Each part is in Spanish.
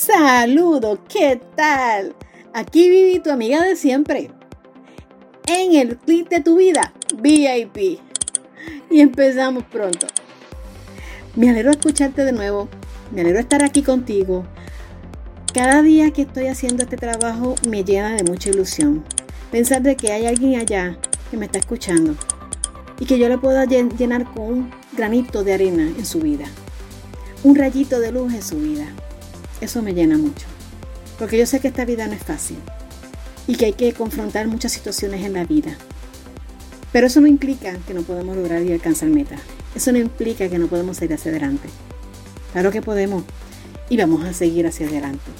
Saludos, ¿qué tal? Aquí viví tu amiga de siempre. En el clip de tu vida, VIP. Y empezamos pronto. Me alegro escucharte de nuevo. Me alegro estar aquí contigo. Cada día que estoy haciendo este trabajo me llena de mucha ilusión. Pensar de que hay alguien allá que me está escuchando y que yo le pueda llenar con un granito de arena en su vida. Un rayito de luz en su vida. Eso me llena mucho. Porque yo sé que esta vida no es fácil y que hay que confrontar muchas situaciones en la vida. Pero eso no implica que no podemos lograr y alcanzar metas. Eso no implica que no podemos ir hacia adelante. Claro que podemos y vamos a seguir hacia adelante.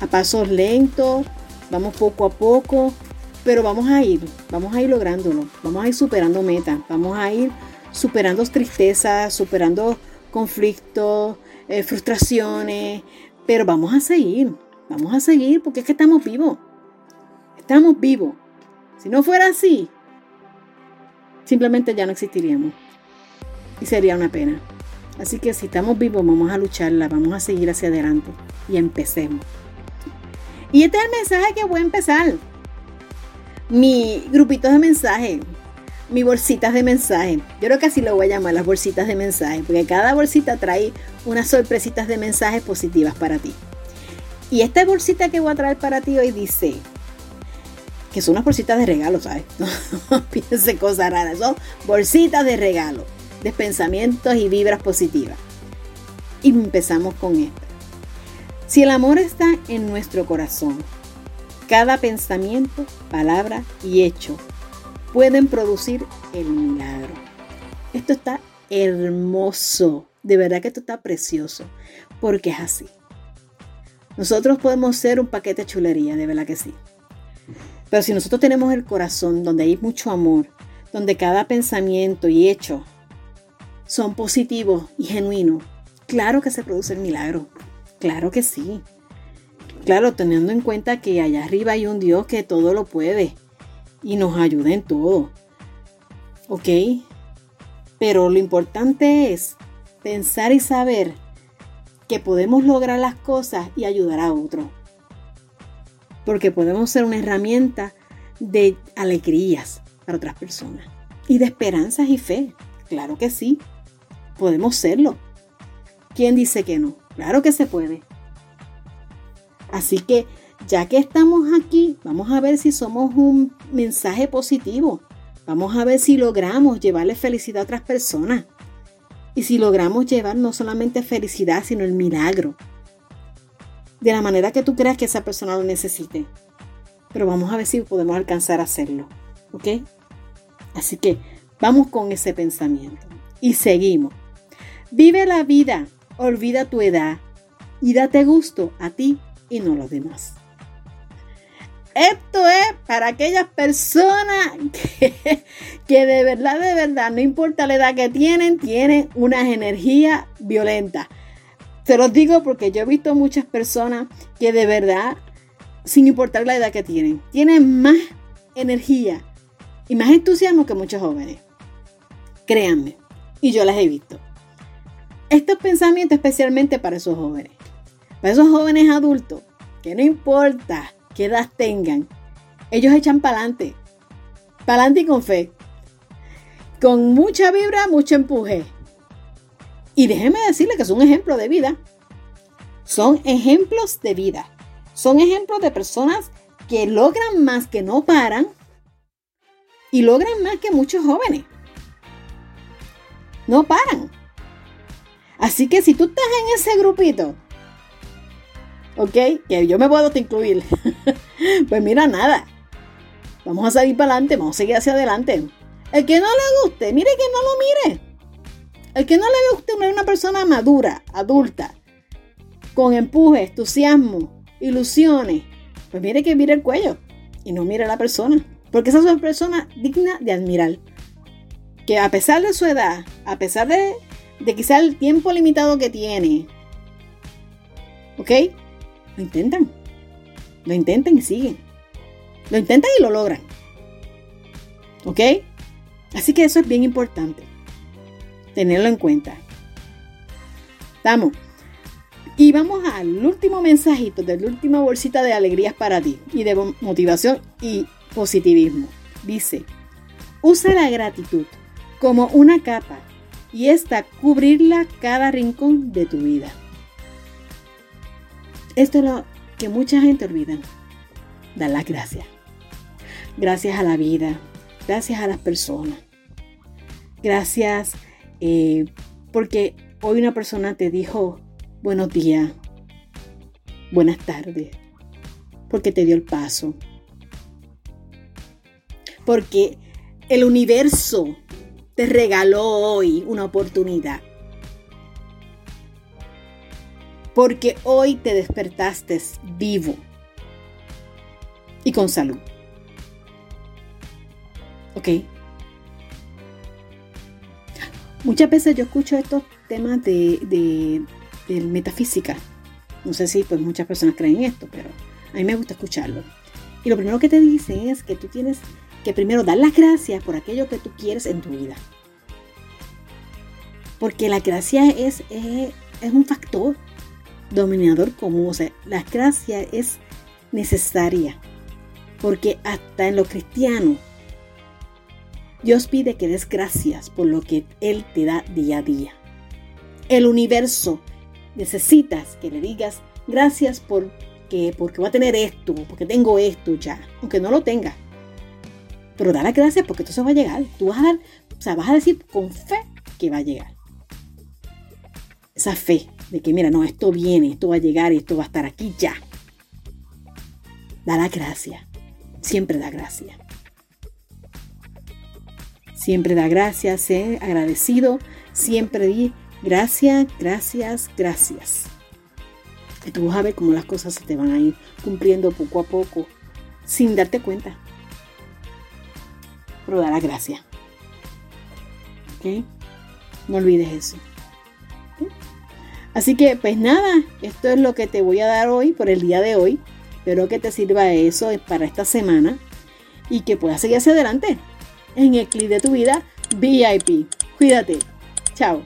A pasos lentos, vamos poco a poco, pero vamos a ir, vamos a ir lográndolo, vamos a ir superando metas, vamos a ir superando tristezas, superando conflictos, eh, frustraciones, pero vamos a seguir, vamos a seguir porque es que estamos vivos. Estamos vivos. Si no fuera así, simplemente ya no existiríamos. Y sería una pena. Así que si estamos vivos, vamos a lucharla, vamos a seguir hacia adelante. Y empecemos. Y este es el mensaje que voy a empezar. Mi grupito de mensajes, mi bolsitas de mensajes. Yo creo que así lo voy a llamar, las bolsitas de mensajes, porque cada bolsita trae unas sorpresitas de mensajes positivas para ti. Y esta bolsita que voy a traer para ti hoy dice, que son unas bolsitas de regalo, ¿sabes? No piense cosas raras, son bolsitas de regalo, de pensamientos y vibras positivas. Y empezamos con esto. Si el amor está en nuestro corazón, cada pensamiento, palabra y hecho pueden producir el milagro. Esto está hermoso, de verdad que esto está precioso, porque es así. Nosotros podemos ser un paquete de chulería, de verdad que sí. Pero si nosotros tenemos el corazón donde hay mucho amor, donde cada pensamiento y hecho son positivos y genuinos, claro que se produce el milagro. Claro que sí. Claro, teniendo en cuenta que allá arriba hay un Dios que todo lo puede y nos ayuda en todo. ¿Ok? Pero lo importante es pensar y saber que podemos lograr las cosas y ayudar a otros porque podemos ser una herramienta de alegrías para otras personas y de esperanzas y fe. Claro que sí, podemos serlo. ¿Quién dice que no? Claro que se puede. Así que ya que estamos aquí, vamos a ver si somos un mensaje positivo. Vamos a ver si logramos llevarle felicidad a otras personas. Y si logramos llevar no solamente felicidad, sino el milagro de la manera que tú creas que esa persona lo necesite. Pero vamos a ver si podemos alcanzar a hacerlo. ¿Ok? Así que vamos con ese pensamiento. Y seguimos. Vive la vida, olvida tu edad y date gusto a ti y no a los demás. Esto es para aquellas personas que, que, de verdad, de verdad, no importa la edad que tienen, tienen unas energías violentas. Se los digo porque yo he visto muchas personas que de verdad, sin importar la edad que tienen, tienen más energía y más entusiasmo que muchos jóvenes. Créanme, y yo las he visto. Estos pensamientos especialmente para esos jóvenes. Para esos jóvenes adultos, que no importa qué edad tengan, ellos echan para adelante. Para adelante y con fe. Con mucha vibra, mucho empuje. Y déjeme decirle que es un ejemplo de vida. Son ejemplos de vida. Son ejemplos de personas que logran más que no paran y logran más que muchos jóvenes. No paran. Así que si tú estás en ese grupito, ok, que yo me puedo incluir, pues mira, nada. Vamos a salir para adelante, vamos a seguir hacia adelante. El que no le guste, mire que no lo mire. El que no le ve a usted una persona madura, adulta, con empuje, entusiasmo, ilusiones, pues mire que mire el cuello y no mire a la persona. Porque esa es una persona digna de admirar. Que a pesar de su edad, a pesar de, de quizá el tiempo limitado que tiene, ¿ok? Lo intentan. Lo intentan y siguen. Lo intentan y lo logran. ¿Ok? Así que eso es bien importante tenerlo en cuenta. Estamos. Y vamos al último mensajito, de la última bolsita de alegrías para ti y de motivación y positivismo. Dice, usa la gratitud como una capa y esta cubrirla cada rincón de tu vida. Esto es lo que mucha gente olvida. Dar las gracias. Gracias a la vida. Gracias a las personas. Gracias eh, porque hoy una persona te dijo buenos días, buenas tardes, porque te dio el paso. Porque el universo te regaló hoy una oportunidad. Porque hoy te despertaste vivo y con salud. ¿Ok? Muchas veces yo escucho estos temas de, de, metafísica. No sé si pues muchas personas creen esto, pero a mí me gusta escucharlo. Y lo primero que te dicen es que tú tienes que primero dar las gracias por aquello que tú quieres en tu vida. Porque la gracia es, es, es un factor dominador común. O sea, la gracia es necesaria. Porque hasta en lo cristiano, Dios pide que des gracias por lo que Él te da día a día. El universo necesitas que le digas gracias porque, porque voy a tener esto, porque tengo esto ya, aunque no lo tenga. Pero da las gracias porque esto se va a llegar. Tú vas a dar, o sea, vas a decir con fe que va a llegar. Esa fe de que, mira, no, esto viene, esto va a llegar esto va a estar aquí ya. Da la gracia. Siempre da gracia. Siempre da gracias, sé agradecido. Siempre di gracias, gracias, gracias. Y tú vas a ver cómo las cosas se te van a ir cumpliendo poco a poco sin darte cuenta pero da la gracia. ¿Ok? No olvides eso. Así que, pues nada, esto es lo que te voy a dar hoy por el día de hoy. Espero que te sirva eso para esta semana y que puedas seguir hacia adelante en el clip de tu vida VIP. Cuídate. Chao.